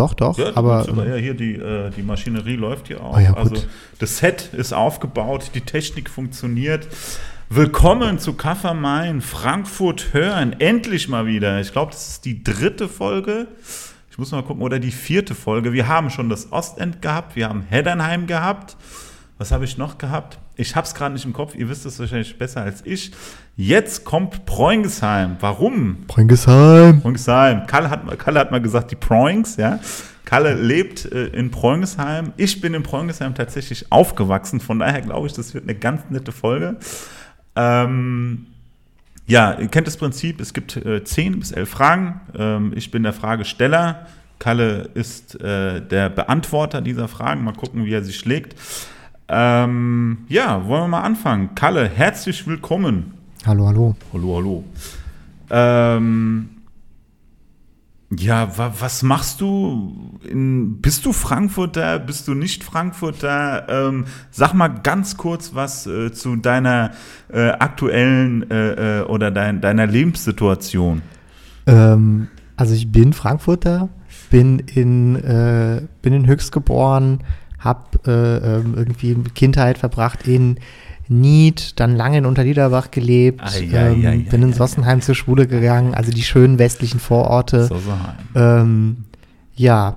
Doch, doch, Ja, aber ja, hier die, äh, die Maschinerie läuft hier auch. Ah ja, also das Set ist aufgebaut, die Technik funktioniert. Willkommen zu Kaffer Main, Frankfurt hören, endlich mal wieder. Ich glaube, das ist die dritte Folge. Ich muss mal gucken, oder die vierte Folge. Wir haben schon das Ostend gehabt, wir haben Heddernheim gehabt. Was habe ich noch gehabt? Ich habe es gerade nicht im Kopf, ihr wisst es wahrscheinlich besser als ich. Jetzt kommt Preungesheim. Warum? Preungesheim. Preungesheim. Kalle hat, mal- Kalle hat mal gesagt, die Preungs, ja. Kalle lebt äh, in Preungesheim. Ich bin in Preungesheim tatsächlich aufgewachsen. Von daher glaube ich, das wird eine ganz nette Folge. Ähm, ja, ihr kennt das Prinzip. Es gibt äh, 10 bis 11 Fragen. Ähm, ich bin der Fragesteller. Kalle ist äh, der Beantworter dieser Fragen. Mal gucken, wie er sich schlägt. Ähm, ja, wollen wir mal anfangen. Kalle, herzlich willkommen. Hallo, hallo. Hallo, hallo. Ähm, ja, wa was machst du? In, bist du Frankfurter? Bist du nicht Frankfurter? Ähm, sag mal ganz kurz was äh, zu deiner äh, aktuellen äh, äh, oder dein, deiner Lebenssituation. Ähm, also ich bin Frankfurter, bin in, äh, bin in Höchst geboren, habe äh, ähm, irgendwie Kindheit verbracht in Nied, dann lange in Unterliederbach gelebt, ei, ähm, ei, bin ei, in ei, Sossenheim zur Schule gegangen, also die schönen westlichen Vororte. Ähm, ja,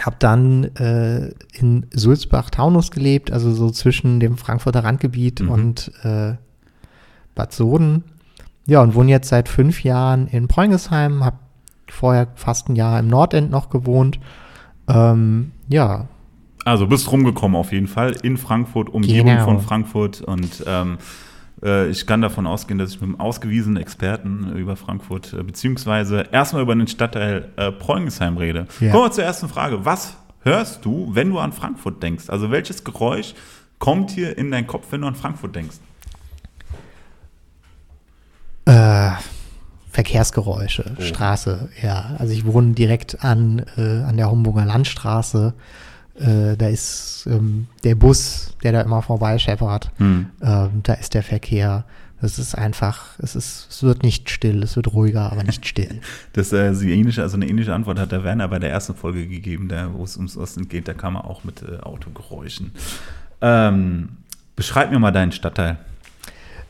habe dann äh, in Sulzbach-Taunus gelebt, also so zwischen dem Frankfurter Randgebiet Mhm. und äh, Bad Soden. Ja, und wohne jetzt seit fünf Jahren in Preungesheim, habe vorher fast ein Jahr im Nordend noch gewohnt. Ähm, ja, Also bist rumgekommen auf jeden Fall in Frankfurt, Umgebung Genau. von Frankfurt und ähm, äh, ich kann davon ausgehen, dass ich mit einem ausgewiesenen Experten über Frankfurt äh, beziehungsweise erstmal über den Stadtteil äh, Preungesheim rede. Ja. Kommen wir zur ersten Frage. Was hörst du, wenn du an Frankfurt denkst? Also welches Geräusch kommt hier in deinen Kopf, wenn du an Frankfurt denkst? Äh, Verkehrsgeräusche, Oh. Straße, ja. Also ich wohne direkt an, äh, an der Homburger Landstraße. Äh, da ist ähm, der Bus, der da immer vorbeischeppert. Hm. Ähm, da ist der Verkehr. Es ist einfach, es ist, es wird nicht still, es wird ruhiger, aber nicht still. Das äh, die ähnliche, also eine ähnliche Antwort hat der Werner bei der ersten Folge gegeben, der, wo es ums Osten geht. Da kam er auch mit äh, Autogeräuschen. Ähm, beschreib mir mal deinen Stadtteil.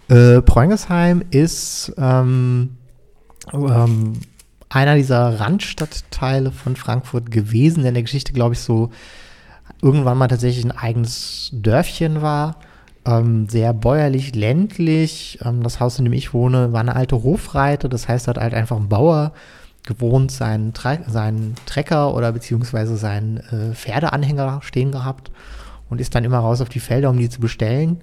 Äh, Preungesheim ist ähm, ähm, einer dieser Randstadtteile von Frankfurt gewesen, in der Geschichte, glaube ich, so irgendwann mal tatsächlich ein eigenes Dörfchen war. Ähm, sehr bäuerlich, ländlich. Ähm, das Haus, in dem ich wohne, war eine alte Hofreite. Das heißt, da hat halt einfach ein Bauer gewohnt, seinen, Tre seinen Trecker oder beziehungsweise seinen äh, Pferdeanhänger stehen gehabt und ist dann immer raus auf die Felder, um die zu bestellen.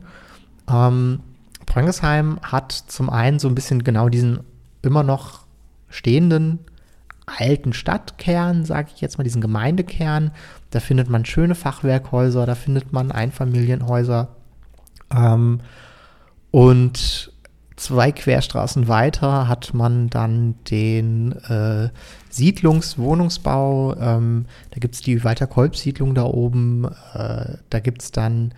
Ähm, Preungesheim hat zum einen so ein bisschen genau diesen immer noch stehenden alten Stadtkern, sage ich jetzt mal, diesen Gemeindekern. Da findet man schöne Fachwerkhäuser, da findet man Einfamilienhäuser. Ähm, und zwei Querstraßen weiter hat man dann den äh, Siedlungswohnungsbau. Ähm, da gibt es die Walter-Kolb-Siedlung da oben. Äh, da gibt es dann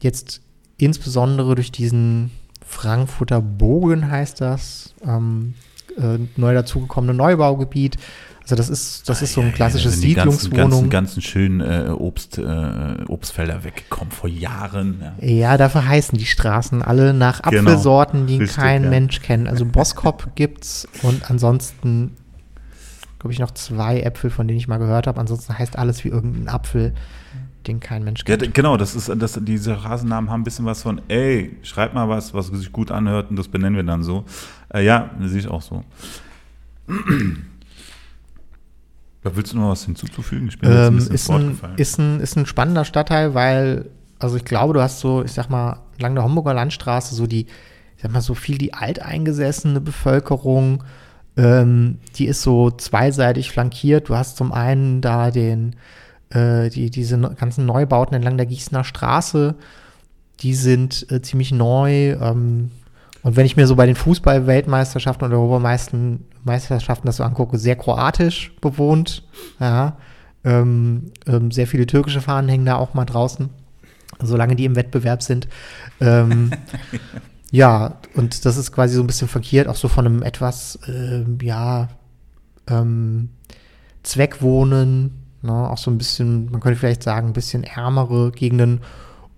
jetzt insbesondere durch diesen Frankfurter Bogen heißt das, ähm, äh, neu dazugekommene Neubaugebiet. Also das ist, das ist so ein klassisches die ganzen, Siedlungswohnung. ganzen, ganzen schönen äh, Obst, äh, Obstfelder weggekommen vor Jahren. Ja. Ja, dafür heißen die Straßen alle nach Genau. Apfelsorten, die Richtig, kein ja. Mensch kennt. Also Boskop gibt's und ansonsten glaube ich noch zwei Äpfel, von denen ich mal gehört habe. Ansonsten heißt alles wie irgendein Apfel, den kein Mensch Ja, kennt. d- genau, das ist, das, diese Rasennamen haben ein bisschen was von, ey, schreib mal was, was sich gut anhört und das benennen wir dann so. Äh, ja, das sehe ich auch so. Da willst du noch was hinzuzufügen? Ich bin jetzt ein Ähm, bisschen ist, ein, ist, ein, ist ein spannender Stadtteil, weil, also ich glaube, du hast so, ich sag mal, lang der Homburger Landstraße so die, ich sag mal, so viel die alteingesessene Bevölkerung, ähm, die ist so zweiseitig flankiert. Du hast zum einen da den, äh, die, diese ganzen Neubauten entlang der Gießener Straße, die sind äh, ziemlich neu. Ähm, und wenn ich mir so bei den Fußball-Weltmeisterschaften und Europameisterschaften Meisterschaften das so angucke, sehr kroatisch bewohnt. Ja. Ähm, ähm, sehr viele türkische Fahnen hängen da auch mal draußen, solange die im Wettbewerb sind. Ähm, ja, und das ist quasi so ein bisschen verkehrt, auch so von einem etwas, ähm, ja, ähm, Zweckwohnen, ne, auch so ein bisschen, man könnte vielleicht sagen, ein bisschen ärmere Gegenden.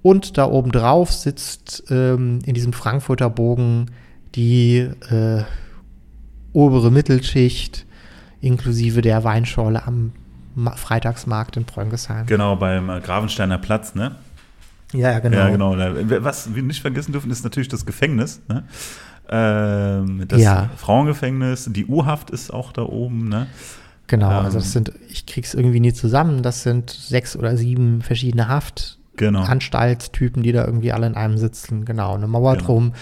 Und da oben drauf sitzt ähm, in diesem Frankfurter Bogen die äh, obere Mittelschicht inklusive der Weinschorle am Ma Freitagsmarkt in Pröngesheim. Genau, beim äh, Gravensteiner Platz, ne? Ja, genau. Ja, genau. Was wir nicht vergessen dürfen, ist natürlich das Gefängnis. Ne? Ähm, das Ja. Frauengefängnis, die U-Haft ist auch da oben. Ne? Genau, Ähm, also das sind, ich krieg's irgendwie nie zusammen, das sind sechs oder sieben verschiedene Genau. Haftanstaltstypen, die da irgendwie alle in einem sitzen. Genau, eine Mauer Genau. drum.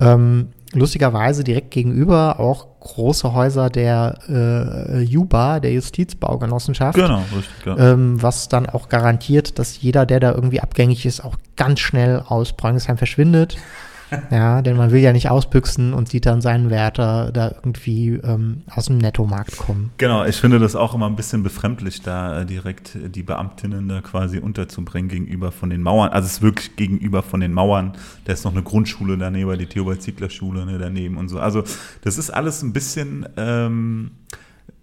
Ähm, lustigerweise direkt gegenüber auch große Häuser der äh, JUBA, der Justizbaugenossenschaft. Genau, richtig. Ja. Ähm, was dann auch garantiert, dass jeder, der da irgendwie abgängig ist, auch ganz schnell aus Bräungesheim verschwindet. Ja, denn man will ja nicht ausbüchsen und sieht dann seinen Wärter da irgendwie ähm, aus dem Nettomarkt kommen. Genau, ich finde das auch immer ein bisschen befremdlich, da äh, direkt äh, die Beamtinnen da quasi unterzubringen gegenüber von den Mauern. Also es ist wirklich gegenüber von den Mauern. Da ist noch eine Grundschule daneben, die Theobald-Ziegler-Schule ne, daneben und so. Also das ist alles ein bisschen, ähm,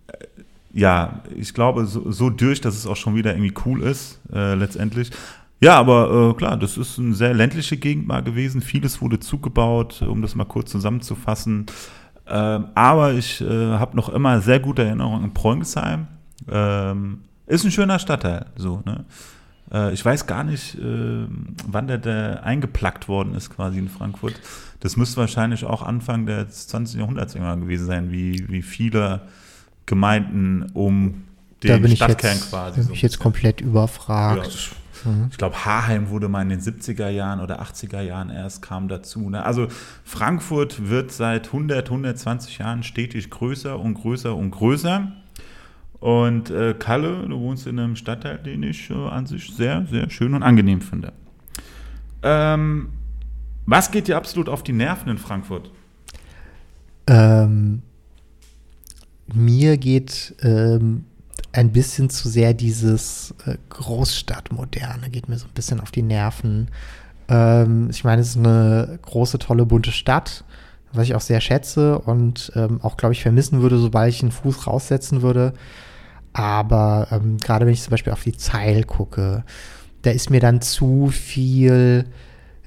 äh, ja, ich glaube, so, so durch, dass es auch schon wieder irgendwie cool ist, äh, letztendlich. Ja, aber äh, klar, das ist eine sehr ländliche Gegend mal gewesen. Vieles wurde zugebaut, um das mal kurz zusammenzufassen. Ähm, aber ich äh, habe noch immer sehr gute Erinnerungen an Preußheim. Ähm, ist ein schöner Stadtteil, so, ne? Äh, ich weiß gar nicht, äh, wann der, der eingeplackt worden ist, quasi in Frankfurt. Das müsste wahrscheinlich auch Anfang des 20. Jahrhunderts irgendwann gewesen sein, wie, wie viele Gemeinden um den da bin ich Stadtkern jetzt, quasi. da bin so ich jetzt komplett ja, überfragt. ich Mhm. ich glaube, Haarheim wurde mal in den 70er Jahren oder 80er Jahren erst kam dazu. Ne? Also Frankfurt wird seit 100, 120 Jahren stetig größer und größer und größer. Und äh, Kalle, du wohnst in einem Stadtteil, den ich äh, an sich sehr, sehr schön und angenehm finde. Ähm, was geht dir absolut auf die Nerven in Frankfurt? Ähm, mir geht ähm, ein bisschen zu sehr dieses äh, Großstadtmoderne, geht mir so ein bisschen auf die Nerven. Ähm, ich meine, es ist eine große, tolle, bunte Stadt, was ich auch sehr schätze und ähm, auch, glaube ich, vermissen würde, sobald ich einen Fuß raussetzen würde. Aber ähm, gerade wenn ich zum Beispiel auf die Zeil gucke, da ist mir dann zu viel.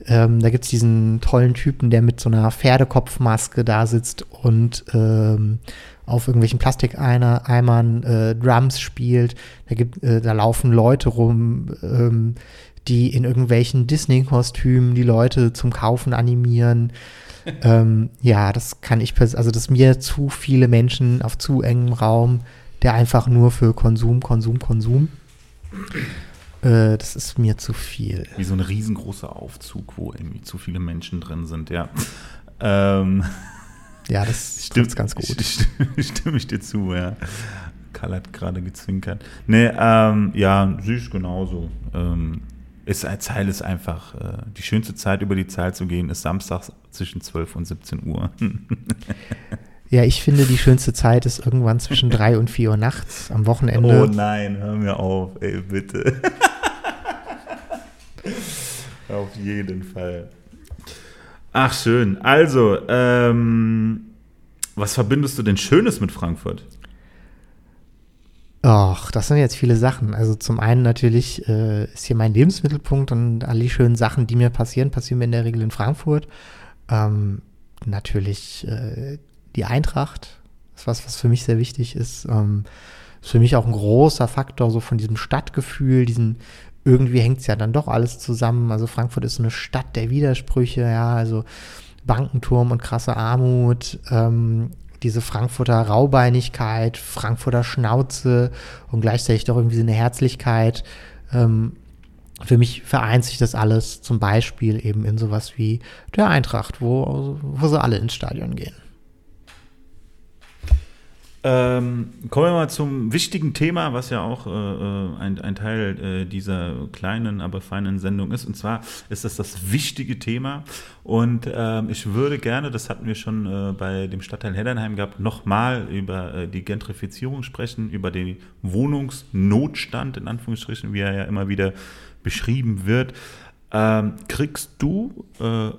Ähm, da gibt es diesen tollen Typen, der mit so einer Pferdekopfmaske da sitzt und ähm, auf irgendwelchen Plastikeimern äh, Drums spielt. Da, gibt, äh, da laufen Leute rum, ähm, die in irgendwelchen Disney-Kostümen die Leute zum Kaufen animieren. ähm, ja, das kann ich, also das ist mir zu viele Menschen auf zu engem Raum, der einfach nur für Konsum, Konsum, Konsum. Äh, das ist mir zu viel. Wie so ein riesengroßer Aufzug, wo irgendwie zu viele Menschen drin sind, ja. Ähm, Ja, das Stimmt, ganz gut. Stimme, stimme ich dir zu, ja. Karl hat gerade gezwinkert. Nee, ähm, ja, süß genauso. Ähm, ist, Zeil ist einfach, äh, die schönste Zeit über die Zahl zu gehen, ist samstags zwischen 12 und 17 Uhr. Ja, ich finde, die schönste Zeit ist irgendwann zwischen drei und vier Uhr nachts am Wochenende. Oh nein, hör mir auf, ey, bitte. auf jeden Fall. Ach, schön. Also, ähm, was verbindest du denn Schönes mit Frankfurt? Ach, das sind jetzt viele Sachen. Also zum einen natürlich äh, ist hier mein Lebensmittelpunkt und all die schönen Sachen, die mir passieren, passieren mir in der Regel in Frankfurt. Ähm, natürlich äh, die Eintracht, das ist was, was für mich sehr wichtig ist. Ähm, ist für mich auch ein großer Faktor so von diesem Stadtgefühl, diesen irgendwie hängt es ja dann doch alles zusammen. Also Frankfurt ist eine Stadt der Widersprüche, ja, also Bankenturm und krasse Armut, ähm, diese Frankfurter Raubeinigkeit, Frankfurter Schnauze und gleichzeitig doch irgendwie so eine Herzlichkeit. Ähm, für mich vereint sich das alles zum Beispiel eben in sowas wie der Eintracht, wo, wo sie alle ins Stadion gehen. Ähm, kommen wir mal zum wichtigen Thema, was ja auch äh, äh, ein, ein Teil äh, dieser kleinen, aber feinen Sendung ist. Und zwar ist das das wichtige Thema. Und ähm, ich würde gerne, das hatten wir schon äh, bei dem Stadtteil Heddernheim gehabt, nochmal über äh, die Gentrifizierung sprechen, über den Wohnungsnotstand, in Anführungsstrichen, wie er ja immer wieder beschrieben wird. Ähm, kriegst du äh,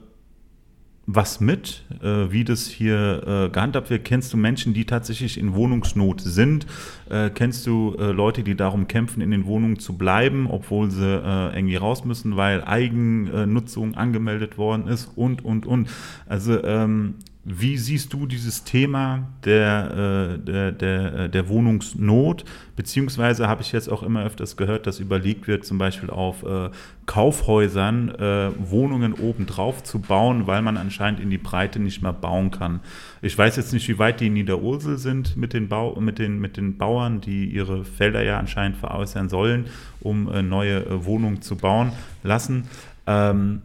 was mit, äh, wie das hier äh, gehandhabt wird? Kennst du Menschen, die tatsächlich in Wohnungsnot sind? Äh, kennst du äh, Leute, die darum kämpfen, in den Wohnungen zu bleiben, obwohl sie äh, irgendwie raus müssen, weil Eigennutzung angemeldet worden ist und, und, und? Also ähm, wie siehst du dieses Thema der, äh, der, der, äh, der Wohnungsnot? Beziehungsweise habe ich jetzt auch immer öfters gehört, dass überlegt wird, zum Beispiel auf äh, Kaufhäusern Wohnungen obendrauf zu bauen, weil man anscheinend in die Breite nicht mehr bauen kann. Ich weiß jetzt nicht, wie weit die in Niederursel sind mit den, Bau, mit den, mit den Bauern, die ihre Felder ja anscheinend veräußern sollen, um neue Wohnungen zu bauen lassen. Ähm,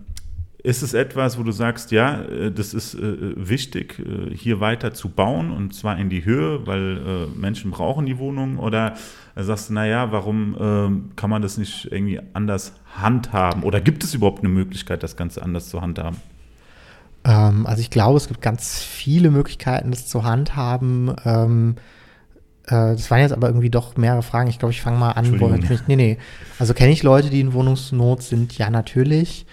ist es etwas, wo du sagst, ja, äh, das ist äh, wichtig, äh, hier weiter zu bauen und zwar in die Höhe, weil Menschen brauchen die Wohnung? Oder sagst du, naja, warum ähm, kann man das nicht irgendwie anders handhaben? Oder gibt es überhaupt eine Möglichkeit, das Ganze anders zu handhaben? Ähm, also ich glaube, es gibt ganz viele Möglichkeiten, das zu handhaben. Ähm, das waren jetzt aber irgendwie doch mehrere Fragen. Ich glaube, ich fange mal an. Wo natürlich, nee, nee. Also kenne ich Leute, die in Wohnungsnot sind? Ja, natürlich.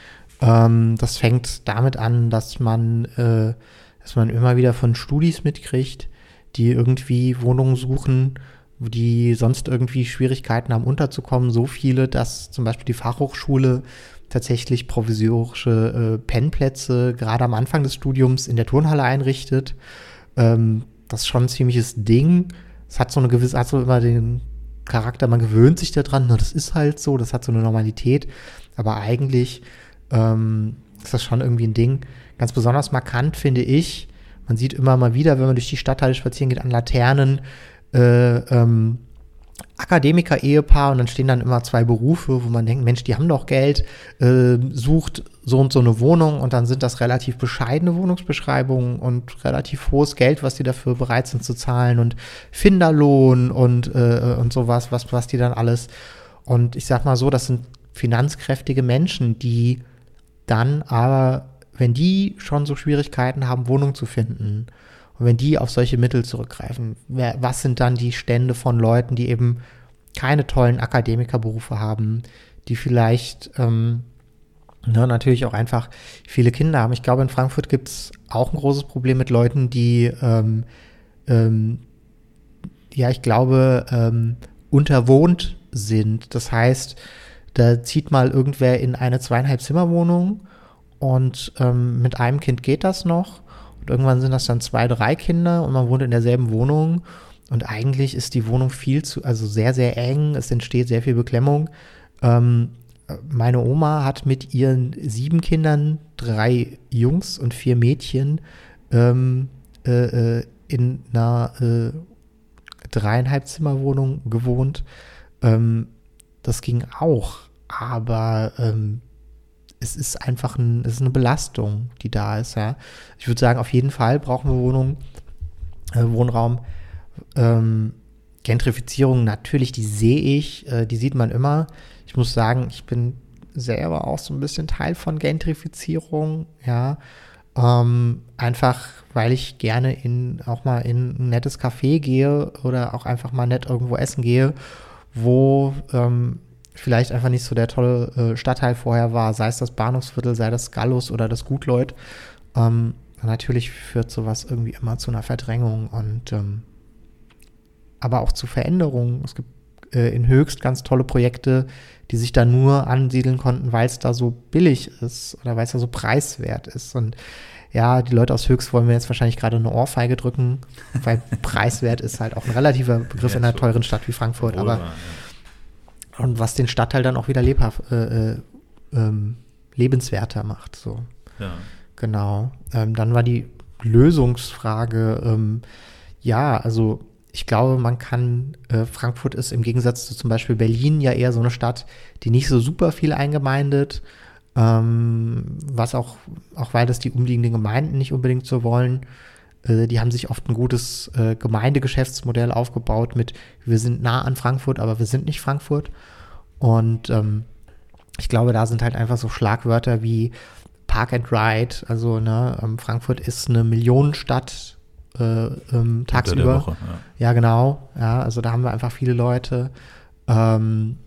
Ähm, das fängt damit an, dass man, äh, dass man immer wieder von Studis mitkriegt, die irgendwie Wohnungen suchen, die sonst irgendwie Schwierigkeiten haben unterzukommen. So viele, dass zum Beispiel die Fachhochschule tatsächlich provisorische äh, Pennplätze gerade am Anfang des Studiums in der Turnhalle einrichtet. Ähm, das ist schon ein ziemliches Ding. Es hat so eine gewisse, hat so immer den Charakter, man gewöhnt sich daran, na, das ist halt so, das hat so eine Normalität. Aber eigentlich ähm, ist das schon irgendwie ein Ding. Ganz besonders markant finde ich, man sieht immer mal wieder, wenn man durch die Stadtteile spazieren geht, an Laternen, äh, ähm, Akademiker-Ehepaar und dann stehen dann immer zwei Berufe, wo man denkt, Mensch, die haben doch Geld, äh, sucht so und so eine Wohnung und dann sind das relativ bescheidene Wohnungsbeschreibungen und relativ hohes Geld, was die dafür bereit sind zu zahlen und Finderlohn und, äh, und sowas, was, was die dann alles. Und ich sag mal so, das sind finanzkräftige Menschen, die dann aber, wenn die schon so Schwierigkeiten haben, Wohnung zu finden, und wenn die auf solche Mittel zurückgreifen, wer, was sind dann die Stände von Leuten, die eben keine tollen Akademikerberufe haben, die vielleicht ähm, ne, natürlich auch einfach viele Kinder haben. Ich glaube, in Frankfurt gibt es auch ein großes Problem mit Leuten, die, ähm, ähm, ja, ich glaube, ähm, unterwohnt sind. Das heißt, da zieht mal irgendwer in eine zweieinhalb Zimmerwohnung und ähm, mit einem Kind geht das noch. Und irgendwann sind das dann zwei, drei Kinder und man wohnt in derselben Wohnung. Und eigentlich ist die Wohnung viel zu, also sehr, sehr eng. Es entsteht sehr viel Beklemmung. Ähm, meine Oma hat mit ihren sieben Kindern, drei Jungs und vier Mädchen, ähm, äh, äh in einer äh, dreieinhalb Zimmerwohnung gewohnt. Ähm, das ging auch aber ähm, es ist einfach ein, es ist eine Belastung, die da ist, ja. Ich würde sagen, auf jeden Fall brauchen wir Wohnungen, äh, Wohnraum. Ähm, Gentrifizierung, natürlich, die sehe ich, äh, die sieht man immer. Ich muss sagen, ich bin selber auch so ein bisschen Teil von Gentrifizierung, ja. Ähm, einfach, weil ich gerne in, auch mal in ein nettes Café gehe oder auch einfach mal nett irgendwo essen gehe, wo ähm, vielleicht einfach nicht so der tolle äh, Stadtteil vorher war, sei es das Bahnhofsviertel, sei das Gallus oder das Gutleut. Ähm, natürlich führt sowas irgendwie immer zu einer Verdrängung und ähm, aber auch zu Veränderungen. Es gibt äh, in Höchst ganz tolle Projekte, die sich da nur ansiedeln konnten, weil es da so billig ist oder weil es da so preiswert ist. Und ja, die Leute aus Höchst wollen mir jetzt wahrscheinlich gerade eine Ohrfeige drücken, weil preiswert ist halt auch ein relativer Begriff ja, in einer teuren Stadt wie Frankfurt. aber ja und was den Stadtteil dann auch wieder lebhaft, äh, äh, ähm, lebenswerter macht. So. Ja. Genau. Ähm, dann war die Lösungsfrage, ähm, ja, also ich glaube, man kann, äh, Frankfurt ist im Gegensatz zu zum Beispiel Berlin ja eher so eine Stadt, die nicht so super viel eingemeindet, ähm, was auch, auch weil das die umliegenden Gemeinden nicht unbedingt so wollen. Äh, die haben sich oft ein gutes äh, Gemeindegeschäftsmodell aufgebaut mit, wir sind nah an Frankfurt, aber wir sind nicht Frankfurt. Und ähm, ich glaube, da sind halt einfach so Schlagwörter wie Park and Ride. Also ne, ähm, Frankfurt ist eine Millionenstadt äh, ähm, tagsüber. Woche, ja. ja. genau. Ja, also da haben wir einfach viele Leute. Ähm,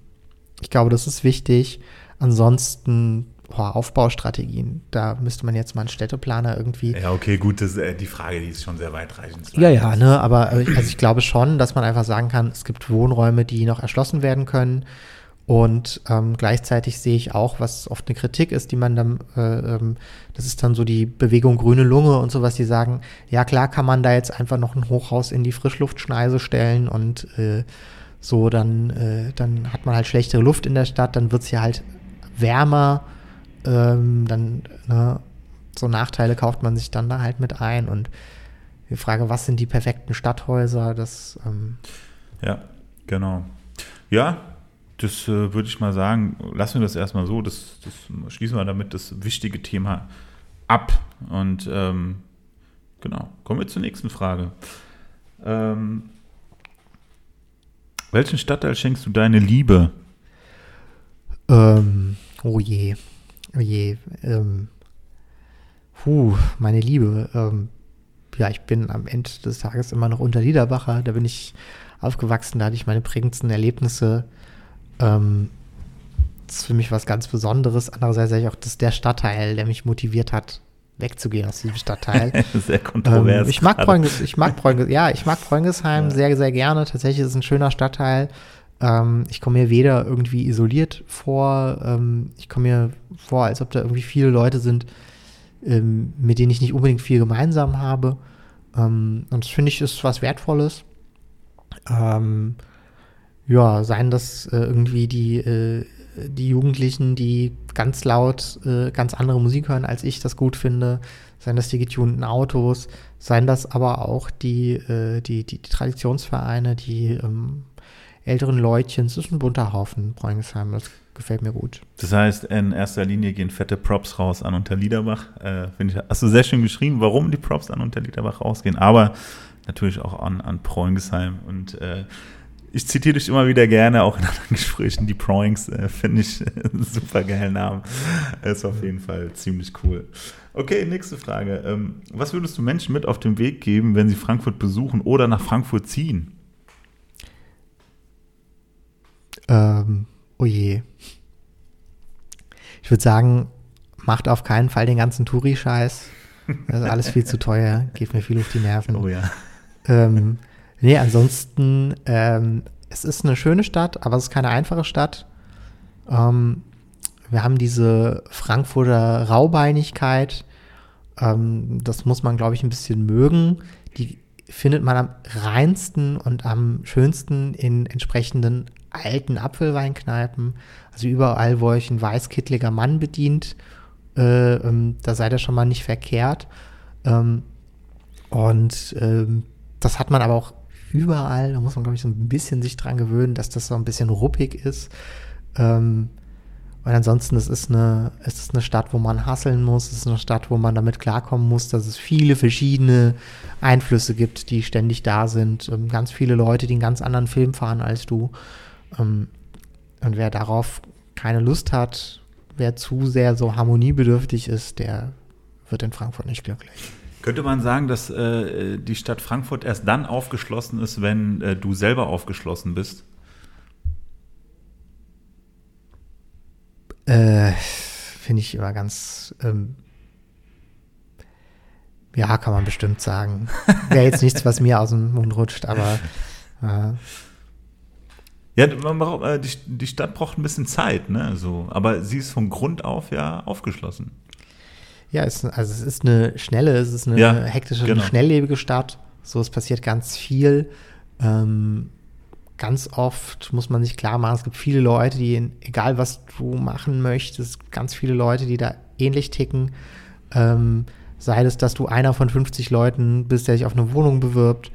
ich glaube, das ist wichtig. Ansonsten boah, Aufbaustrategien. Da müsste man jetzt mal einen Städteplaner irgendwie. Ja, okay, gut, das, äh, die Frage, die ist schon sehr weitreichend. Ja, ja, ne, aber äh, also ich glaube schon, dass man einfach sagen kann, es gibt Wohnräume, die noch erschlossen werden können. Und ähm, gleichzeitig sehe ich auch, was oft eine Kritik ist, die man dann, äh, ähm, das ist dann so die Bewegung grüne Lunge und sowas, die sagen, ja klar kann man da jetzt einfach noch ein Hochhaus in die Frischluftschneise stellen und äh, so, dann, äh, dann hat man halt schlechtere Luft in der Stadt, dann wird es hier halt wärmer, ähm, dann, ne, so Nachteile kauft man sich dann da halt mit ein und die Frage, was sind die perfekten Stadthäuser, das ähm, Ja, genau. Ja, das äh, würde ich mal sagen, lassen wir das erstmal so, das, das schließen wir damit das wichtige Thema ab. Und ähm, genau, kommen wir zur nächsten Frage. Ähm, welchen Stadtteil schenkst du deine Liebe? Ähm, oh je, oh je, ähm, puh, meine Liebe, ähm, ja, ich bin am Ende des Tages immer noch unter Liederbacher, da bin ich aufgewachsen, da hatte ich meine prägendsten Erlebnisse. Ähm, das ist für mich was ganz Besonderes. Andererseits sage ich auch, das ist der Stadtteil, der mich motiviert hat, wegzugehen aus diesem Stadtteil. Sehr kontrovers. Ähm, ich mag. Preunges, ich mag Preunges, ja, ich mag Preungesheim Ja. sehr, sehr gerne. Tatsächlich ist es ein schöner Stadtteil. Ähm, ich komme mir weder irgendwie isoliert vor, ähm, ich komme mir vor, als ob da irgendwie viele Leute sind, ähm, mit denen ich nicht unbedingt viel gemeinsam habe. Ähm, und das finde ich ist was Wertvolles. Ähm, ja, seien das äh, irgendwie die, äh, die Jugendlichen, die ganz laut äh, ganz andere Musik hören, als ich das gut finde, seien das die getunten Autos, seien das aber auch die, äh, die, die, die Traditionsvereine, die ähm, älteren Leutchen. Es ist ein bunter Haufen, Bräungesheim, das gefällt mir gut. Das heißt, in erster Linie gehen fette Props raus an Unterliederbach. Äh, ich, hast du sehr schön geschrieben, warum die Props an Unterliederbach rausgehen, aber natürlich auch an, an Preungesheim. Und äh, ich zitiere dich immer wieder gerne, auch in anderen Gesprächen. Die Proings äh, finde ich äh, einen super geilen Namen. Ist auf jeden Fall ziemlich cool. Okay, nächste Frage. Ähm, was würdest du Menschen mit auf den Weg geben, wenn sie Frankfurt besuchen oder nach Frankfurt ziehen? Ähm, oh je. Ich würde sagen, macht auf keinen Fall den ganzen Touri-Scheiß. Das ist alles viel zu teuer, geht mir viel auf die Nerven. Oh ja. Ähm, nee, ansonsten, ähm, es ist eine schöne Stadt, aber es ist keine einfache Stadt. Ähm, wir haben diese Frankfurter Raubeinigkeit. Ähm, das muss man, glaube ich, ein bisschen mögen. Die findet man am reinsten und am schönsten in entsprechenden alten Apfelweinkneipen. Also überall, wo euch ein weißkittliger Mann bedient, äh, ähm, da seid ihr schon mal nicht verkehrt. Ähm, und ähm, das hat man aber auch überall. Da muss man, glaube ich, so ein bisschen sich dran gewöhnen, dass das so ein bisschen ruppig ist. Ähm, und ansonsten, es ist eine, es ist eine Stadt, wo man hasseln muss. Es ist eine Stadt, wo man damit klarkommen muss, dass es viele verschiedene Einflüsse gibt, die ständig da sind. Ähm, ganz viele Leute, die einen ganz anderen Film fahren als du. Ähm, und wer darauf keine Lust hat, wer zu sehr so harmoniebedürftig ist, der wird in Frankfurt nicht glücklich. Könnte man sagen, dass äh, die Stadt Frankfurt erst dann aufgeschlossen ist, wenn äh, du selber aufgeschlossen bist? Äh, Finde ich immer ganz. Ähm, ja, kann man bestimmt sagen. Wäre jetzt nichts, was mir aus dem Mund rutscht, aber. Ja, man braucht, äh, die, die Stadt braucht ein bisschen Zeit, ne? So, aber sie ist von Grund auf ja aufgeschlossen. ja, es, also es ist eine schnelle, es ist eine Ja, hektische, genau. eine schnelllebige Stadt. So, es passiert ganz viel. Ähm, ganz oft muss man sich klar machen, es gibt viele Leute, die, in, egal was du machen möchtest, ganz viele Leute, die da ähnlich ticken. Ähm, sei es, dass du einer von 50 Leuten bist, der sich auf eine Wohnung bewirbt.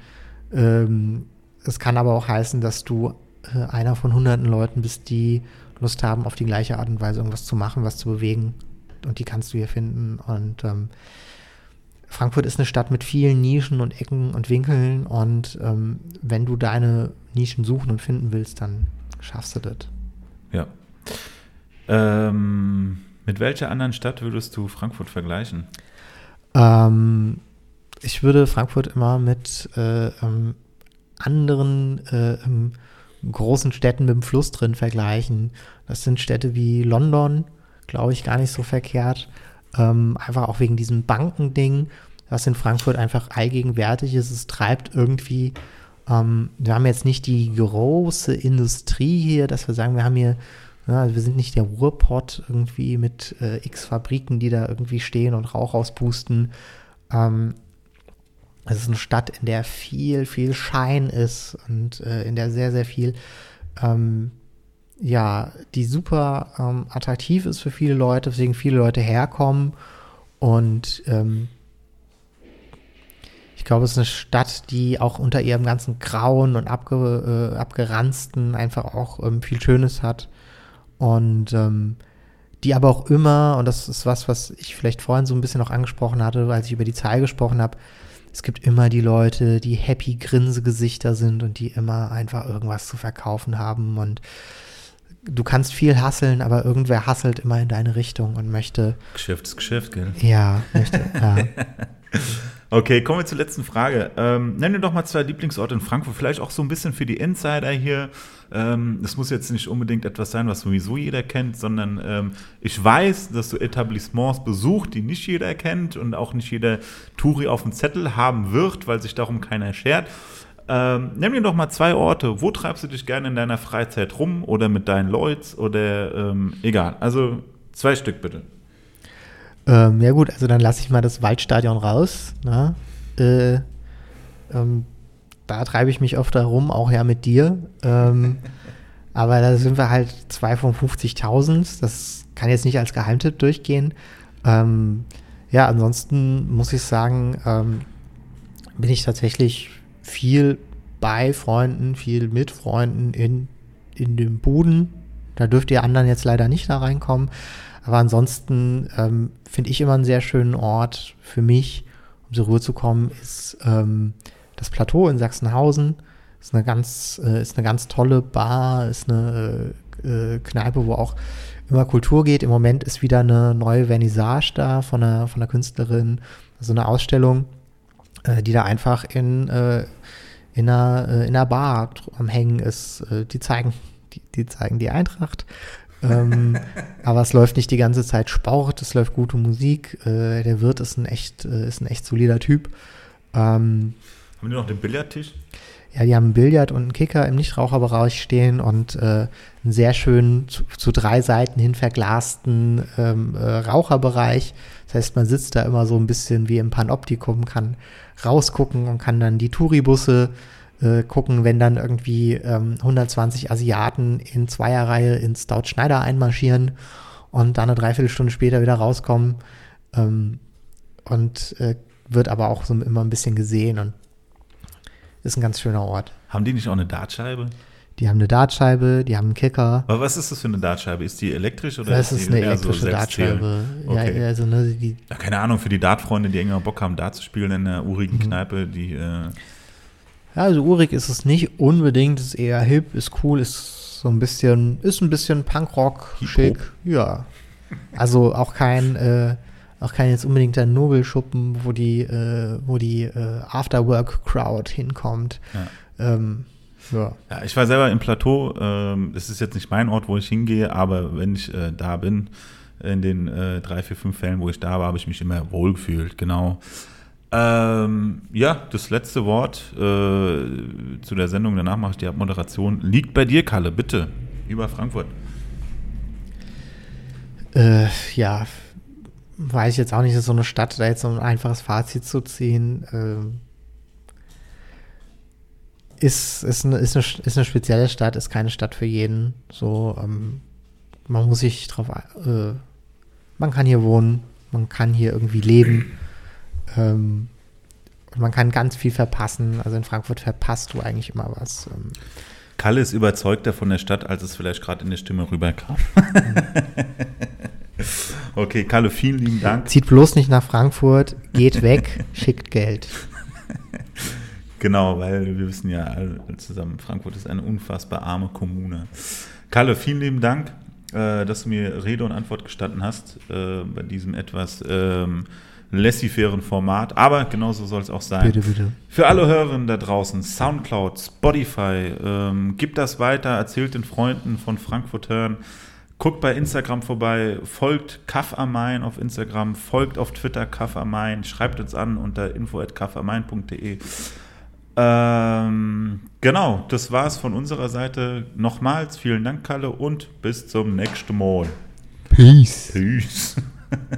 Ähm, es kann aber auch heißen, dass du äh, einer von hunderten Leuten bist, die Lust haben, auf die gleiche Art und Weise irgendwas zu machen, was zu bewegen. Und die kannst du hier finden. Und ähm, Frankfurt ist eine Stadt mit vielen Nischen und Ecken und Winkeln. Und ähm, wenn du deine Nischen suchen und finden willst, dann schaffst du das. Ja. Ähm, mit welcher anderen Stadt würdest du Frankfurt vergleichen? Ähm, ich würde Frankfurt immer mit äh, ähm, anderen äh, großen Städten mit dem Fluss drin vergleichen. Das sind Städte wie London, glaube ich, gar nicht so verkehrt. Ähm, einfach auch wegen diesem Bankending, was in Frankfurt einfach allgegenwärtig ist. Es treibt irgendwie, ähm, wir haben jetzt nicht die große Industrie hier, dass wir sagen, wir haben hier, ja, also wir sind nicht der Ruhrpott irgendwie mit äh, x Fabriken, die da irgendwie stehen und Rauch auspusten. Ähm, es ist eine Stadt, in der viel, viel Schein ist und äh, in der sehr, sehr viel ähm, ja, die super ähm, attraktiv ist für viele Leute, weswegen viele Leute herkommen. Und ähm, ich glaube, es ist eine Stadt, die auch unter ihrem ganzen Grauen und abge, äh, abgeranzten einfach auch ähm, viel Schönes hat. Und ähm, die aber auch immer, und das ist was, was ich vielleicht vorhin so ein bisschen noch angesprochen hatte, als ich über die Zahl gesprochen habe, es gibt immer die Leute, die happy Grinsegesichter sind und die immer einfach irgendwas zu verkaufen haben und du kannst viel hasseln, aber irgendwer hasselt immer in deine Richtung und möchte. Geschäft ist Geschäft, gell? Ja, möchte. ja. Okay, kommen wir zur letzten Frage. Ähm, dir doch mal zwei Lieblingsorte in Frankfurt, vielleicht auch so ein bisschen für die Insider hier. Ähm, das muss jetzt nicht unbedingt etwas sein, was sowieso jeder kennt, sondern ähm, ich weiß, dass du Etablissements besucht, die nicht jeder kennt und auch nicht jeder Touri auf dem Zettel haben wird, weil sich darum keiner schert. Ähm, nimm dir doch mal zwei Orte. Wo treibst du dich gerne in deiner Freizeit rum oder mit deinen Leuten oder ähm, egal. Also zwei Stück bitte. Ähm, ja gut, also dann lasse ich mal das Waldstadion raus. Ne? Äh, ähm, da treibe ich mich oft herum, auch ja mit dir. Ähm, aber da sind wir halt zwei von 50.000. Das kann jetzt nicht als Geheimtipp durchgehen. Ähm, ja, ansonsten muss ich sagen, ähm, bin ich tatsächlich viel bei Freunden, viel mit Freunden in, in dem Boden. Da dürft ihr anderen jetzt leider nicht da reinkommen. Aber ansonsten ähm, finde ich immer einen sehr schönen Ort für mich, um zur Ruhe zu kommen, ist ähm, das Plateau in Sachsenhausen. Ist eine ganz, äh, ist eine ganz tolle Bar, ist eine äh, Kneipe, wo auch immer Kultur geht. Im Moment ist wieder eine neue Vernissage da von einer, von einer Künstlerin, also eine Ausstellung äh, die da einfach in, äh, in, einer, äh, in einer Bar am Hängen ist. Äh, die zeigen, die, die zeigen die Eintracht. Ähm, aber es läuft nicht die ganze Zeit Sport, es läuft gute Musik. Äh, der Wirt ist ein echt, äh, ist ein echt solider Typ. Ähm, haben die noch den Billardtisch? Ja, die haben einen Billard und einen Kicker im Nichtraucherbereich stehen und äh, einen sehr schönen, zu, zu, drei Seiten hin verglasten ähm, äh, Raucherbereich. Das heißt, man sitzt da immer so ein bisschen wie im Panoptikum, kann rausgucken und kann dann die Touribusse äh, gucken, wenn dann irgendwie ähm, 120 Asiaten in Zweierreihe ins Stout Schneider einmarschieren und dann eine Dreiviertelstunde später wieder rauskommen. Ähm, und äh, wird aber auch so immer ein bisschen gesehen und ist ein ganz schöner Ort. Haben die nicht auch eine Dartscheibe? Die haben eine Dartscheibe, die haben einen Kicker. Aber was ist das für eine Dartscheibe? Ist die elektrisch oder das ist, ist eine elektrische so Dartscheibe. Okay. Ja, also, ne, die ja, keine Ahnung, für die Dartfreunde, die enger Bock haben, Dart zu spielen in einer urigen mhm. Kneipe, die. Äh ja, also urig ist es nicht unbedingt, ist eher hip, ist cool, ist so ein bisschen, ist ein bisschen Punkrock, schick. Ja. Also auch kein, äh, auch kein jetzt unbedingt ein Nobelschuppen, wo die, äh, wo die äh, Afterwork-Crowd hinkommt. Ja. Ähm, ja. ja. ich war selber im Plateau. Ähm, das ist jetzt nicht mein Ort, wo ich hingehe, aber wenn ich äh, da bin, in den äh, drei, vier, fünf Fällen, wo ich da war, habe ich mich immer wohlgefühlt. Genau. Ähm, ja, das letzte Wort äh, zu der Sendung, danach mache ich die Abmoderation, liegt bei dir, Kalle, bitte, über Frankfurt. Äh, ja, weiß ich jetzt auch nicht, das ist so eine Stadt, da jetzt so ein einfaches Fazit zu ziehen. Ähm, ist, ist, eine, ist, eine, ist eine spezielle Stadt, ist keine Stadt für jeden. So, ähm, man muss sich drauf, äh, man kann hier wohnen, man kann hier irgendwie leben. Ähm, und man kann ganz viel verpassen. Also in Frankfurt verpasst du eigentlich immer was. Ähm. Kalle ist überzeugter von der Stadt, als es vielleicht gerade in der Stimme rüberkam. okay, Kalle, vielen lieben Dank. Zieht bloß nicht nach Frankfurt, geht weg, schickt Geld. Genau, weil wir wissen ja alle zusammen, Frankfurt ist eine unfassbar arme Kommune. Kalle, vielen lieben Dank, äh, dass du mir Rede und Antwort gestanden hast äh, bei diesem etwas ähm, laissez-fairen Format. Aber genauso soll es auch sein. Bitte, bitte. Für alle Hörerinnen da draußen, Soundcloud, Spotify, ähm, gibt das weiter, erzählt den Freunden von Frankfurt hören. Guckt bei Instagram vorbei, folgt Kaff am Main auf Instagram, folgt auf Twitter Kaff am Main, schreibt uns an unter info.kaffamain.de. Ähm, genau, das war es von unserer Seite. Nochmals vielen Dank, Kalle, und bis zum nächsten Mal. Peace. Peace.